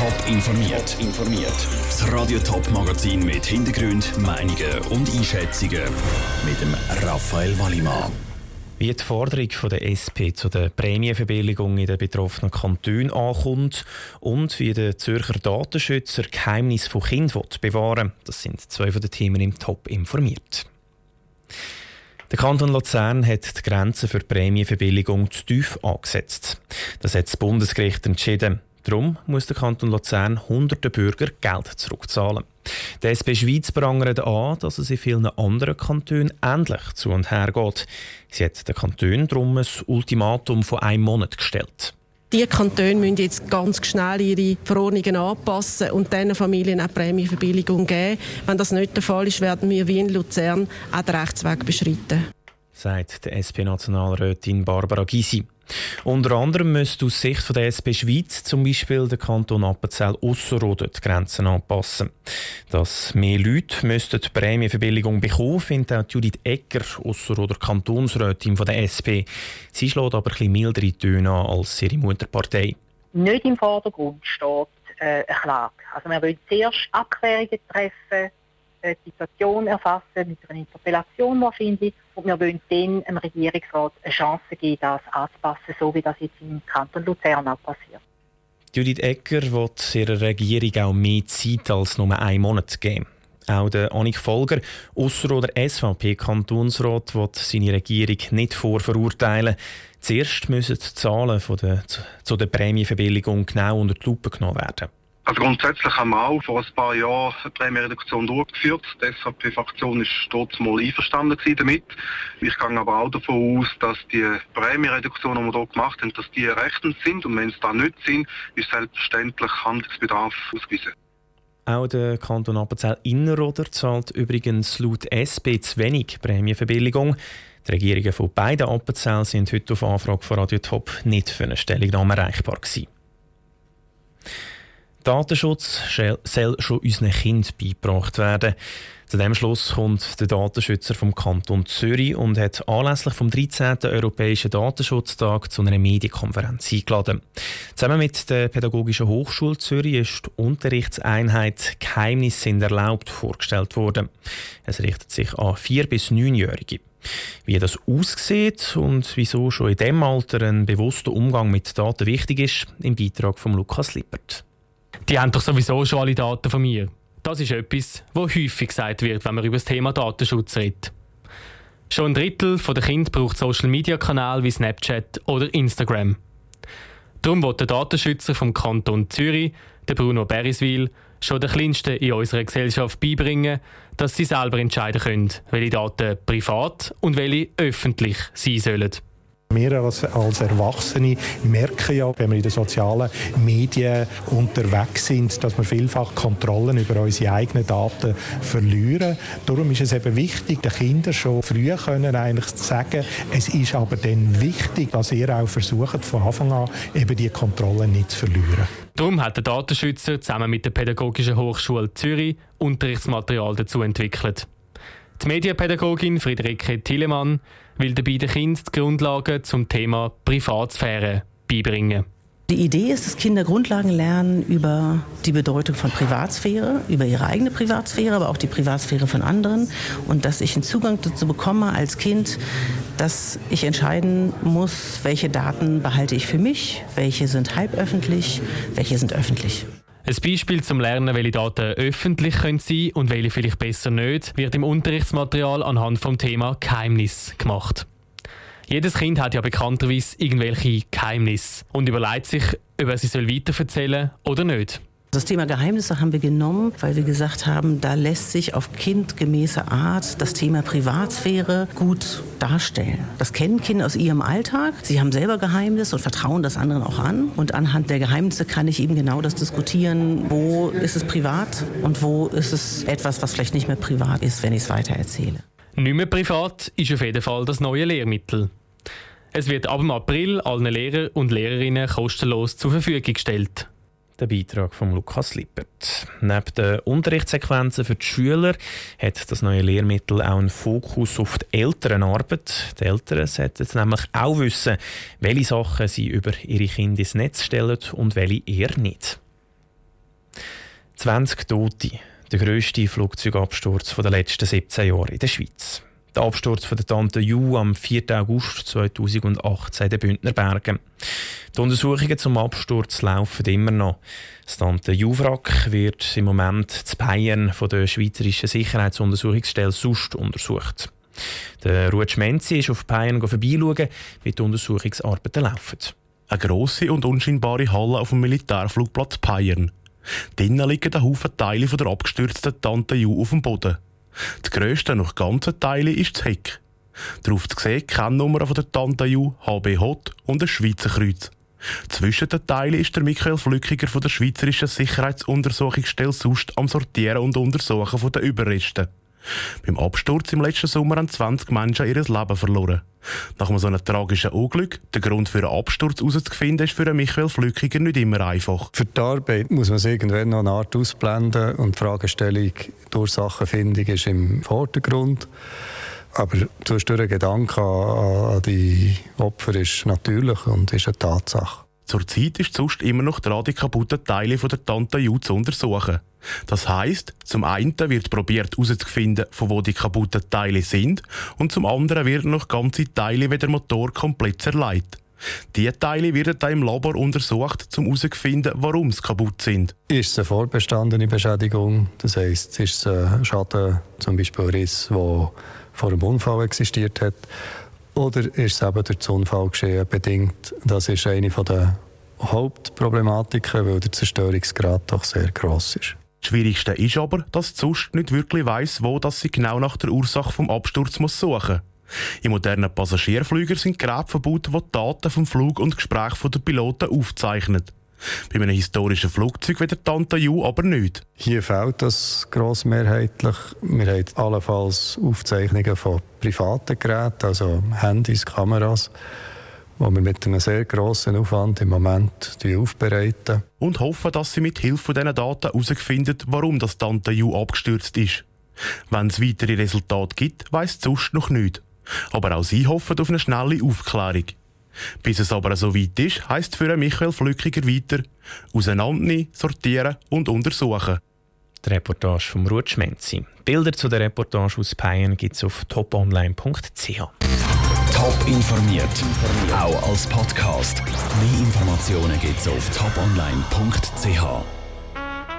Top informiert. informiert. Das Radio Top Magazin mit Hintergrund, Meinungen und Einschätzungen mit dem Raphael Wallimann. Wie die Forderung der SP zu der Prämienverbilligung in den betroffenen Kantonen ankommt und wie der Zürcher Datenschützer Geheimnis von Kindern bewahren Das sind zwei von den Themen im Top informiert. Der Kanton Luzern hat die Grenze für die Prämienverbilligung zu tief angesetzt. Das hat das Bundesgericht entschieden. Darum muss der Kanton Luzern hunderten Bürger Geld zurückzahlen. Der SP Schweiz prangert an, dass es in vielen anderen Kantonen ähnlich zu und her geht. Sie hat den Kantonen darum ein Ultimatum von einem Monat gestellt. Die Kantone müssen jetzt ganz schnell ihre Verordnungen anpassen und diesen Familien auch Prämienverbilligung geben. Wenn das nicht der Fall ist, werden wir wie in Luzern auch den Rechtsweg beschreiten. Sagt die SP-Nationalrätin Barbara Gysi. Unter anderem müsste aus Sicht der SP Schweiz zum Beispiel der Kanton Appenzell Ausserrhoden die Grenzen anpassen. Dass mehr Leute müssten die Prämienverbilligung bekommen, findet auch Judith Egger, Ausserrhoder Kantonsrätin von der SP. Sie schlägt aber ein mildere Töne an als ihre Mutterpartei. Nicht im Vordergrund steht äh, eine Klage. Also wir wollen zuerst Abklärungen treffen, die Situation erfassen mit einer Interpellation wahrscheinlich und wir wollen dann dem Regierungsrat eine Chance geben, das anzupassen, so wie das jetzt im Kanton Luzern auch passiert. Judith Egger will ihrer Regierung auch mehr Zeit als nur einen Monat geben. Auch der Annik Folger, ausser oder SVP-Kantonsrat, will seine Regierung nicht vorverurteilen. Zuerst müssen die Zahlen der, zu der Prämienverbilligung genau unter die Lupe genommen werden. Also grundsätzlich haben wir auch vor ein paar Jahren eine Prämienreduktion durchgeführt. Die SVP-Fraktion ist dort mal einverstanden damit. Ich gehe aber auch davon aus, dass die Prämienreduktionen, die wir dort gemacht haben, dass die rechtens sind. Und wenn es da nicht sind, ist selbstverständlich Handlungsbedarf ausgewiesen. Auch der Kanton Appenzell Innerrhoder zahlt übrigens laut SP zu wenig Prämienverbilligung. Die Regierungen von beiden Appenzell sind heute auf Anfrage von Radio Top nicht für eine Stellungnahme erreichbar gewesen. Datenschutz soll schon unseren Kindern beigebracht werden. Zu dem Schluss kommt der Datenschützer vom Kanton Zürich und hat anlässlich vom 13. Europäischen Datenschutztag zu einer Medienkonferenz eingeladen. Zusammen mit der Pädagogischen Hochschule Zürich ist die Unterrichtseinheit Geheimnisse sind erlaubt vorgestellt worden. Es richtet sich an vier bis neunjährige. Wie das aussieht und wieso schon in diesem Alter ein bewusster Umgang mit Daten wichtig ist, im Beitrag von Lukas Lippert. Die haben doch sowieso schon alle Daten von mir. Das ist etwas, was häufig gesagt wird, wenn man über das Thema Datenschutz redet. Schon ein Drittel der Kinder braucht Social-Media-Kanäle wie Snapchat oder Instagram. Darum wird der Datenschützer vom Kanton Zürich, der Bruno Beriswil, schon den Kleinsten in unserer Gesellschaft beibringen, dass sie selber entscheiden können, welche Daten privat und welche öffentlich sein sollen. Wir als, als, Erwachsene merken ja, wenn wir in den sozialen Medien unterwegs sind, dass wir vielfach Kontrollen über unsere eigenen Daten verlieren. Darum ist es eben wichtig, den Kindern schon früh können eigentlich zu sagen, es ist aber dann wichtig, dass ihr auch versucht, von Anfang an eben die Kontrollen nicht zu verlieren. Darum hat der Datenschützer zusammen mit der Pädagogischen Hochschule Zürich Unterrichtsmaterial dazu entwickelt. Die Medienpädagogin Friederike Thielemann will den Kindern die Grundlagen zum Thema Privatsphäre beibringen. Die Idee ist, dass Kinder Grundlagen lernen über die Bedeutung von Privatsphäre, über ihre eigene Privatsphäre, aber auch die Privatsphäre von anderen und dass ich einen Zugang dazu bekomme als Kind, dass ich entscheiden muss, welche Daten behalte ich für mich, welche sind halböffentlich, welche sind öffentlich. Ein Beispiel zum Lernen, welche Daten öffentlich sein können und welche vielleicht besser nicht, wird im Unterrichtsmaterial anhand vom Thema Geheimnis gemacht. Jedes Kind hat ja bekannterweise irgendwelche Geheimnisse und überlegt sich, ob er sie weiterverzählen soll oder nicht. Das Thema Geheimnisse haben wir genommen, weil wir gesagt haben, da lässt sich auf kindgemäße Art das Thema Privatsphäre gut darstellen. Das kennen Kinder aus ihrem Alltag. Sie haben selber Geheimnisse und vertrauen das anderen auch an. Und anhand der Geheimnisse kann ich eben genau das diskutieren, wo ist es privat und wo ist es etwas, was vielleicht nicht mehr privat ist, wenn ich es weiter erzähle. Nicht mehr privat ist auf jeden Fall das neue Lehrmittel. Es wird ab April allen Lehrern und Lehrerinnen kostenlos zur Verfügung gestellt. Der Beitrag von Lukas Lippert. Neben den Unterrichtssequenzen für die Schüler hat das neue Lehrmittel auch einen Fokus auf die Elternarbeit. Die Eltern sollten nämlich auch wissen, welche Sachen sie über ihre Kinder ins Netz stellen und welche eher nicht. 20 Tote, der grösste Flugzeugabsturz der letzten 17 Jahre in der Schweiz. Der Absturz von der Tante Ju am 4. August 2018 in den Bündner Bergen. Die Untersuchungen zum Absturz laufen immer noch. Das Tante Ju-Wrack wird im Moment zu Bayern von der Schweizerischen Sicherheitsuntersuchungsstelle SUST untersucht. Der Ruud Schmenzi ist auf Bayern vorbeischauen, wie die Untersuchungsarbeiten laufen. Eine grosse und unscheinbare Halle auf dem Militärflugplatz Bayern. Drinnen liegen ein Haufen Teile von der abgestürzten Tante Ju auf dem Boden. Die grösste noch ganze Teile ist das Heck. Darauf zu sehen die Kennnummer von der Tante Ju, HB Hot und ein Schweizer Kreuz. Zwischen den Teilen ist der Michael Flückiger von der Schweizerischen Sicherheitsuntersuchungsstelle SUST am Sortieren und Untersuchen von den Überresten. Beim Absturz im letzten Sommer haben 20 Menschen ihr Leben verloren. Nach so einem tragischen Unglück, den Grund für einen Absturz herauszufinden, ist für Michael Flückiger nicht immer einfach. Für die Arbeit muss man es irgendwann noch eine Art ausblenden und die Fragestellung, die Ursachenfindung ist im Vordergrund. Aber zwischendurch ein Gedanke an die Opfer ist natürlich und ist eine Tatsache. Zurzeit ist sonst immer noch dran, die kaputten Teile von der Tante Ju zu untersuchen. Das heisst, zum einen wird probiert herauszufinden, von wo die kaputten Teile sind, und zum anderen werden noch ganze Teile wie der Motor komplett zerlegt. Diese Teile werden dann im Labor untersucht, um herauszufinden, warum sie kaputt sind. Ist es eine vorbestandene Beschädigung? Das heisst, ist es ein Schaden, zum Beispiel ein Riss, der vor dem Unfall existiert hat? Oder ist es eben durch das Unfallgeschehen bedingt? Das ist eine der Hauptproblematiken, weil der Zerstörungsgrad doch sehr gross ist. Das Schwierigste ist aber, dass die SUST nicht wirklich weiss, wo dass sie genau nach der Ursache vom Absturz muss suchen In modernen Passagierflügern sind Geräte verbaut, die Daten vom Flug und Gespräch der Piloten aufzeichnen. Bei einem historischen Flugzeug wie der Tante Ju aber nicht. Hier fehlt das grossmehrheitlich. Wir haben allenfalls Aufzeichnungen von privaten Geräten, also Handys, Kameras die wir mit einem sehr grossen Aufwand im Moment aufbereiten. Und hoffen, dass sie mit Hilfe dieser Daten herausfinden, warum das Tante Ju abgestürzt ist. Wenn es weitere Resultate gibt, weiss sonst noch nicht. Aber auch sie hoffen auf eine schnelle Aufklärung. Bis es aber so weit ist, heisst für Michael Flückiger weiter, auseinandernehmen, sortieren und untersuchen. Die Reportage vom Ruth Schmenzi. Bilder zu der Reportage aus Peien gibt es auf toponline.ch. Top informiert, auch als Podcast. Mehr Informationen gibt es auf toponline.ch.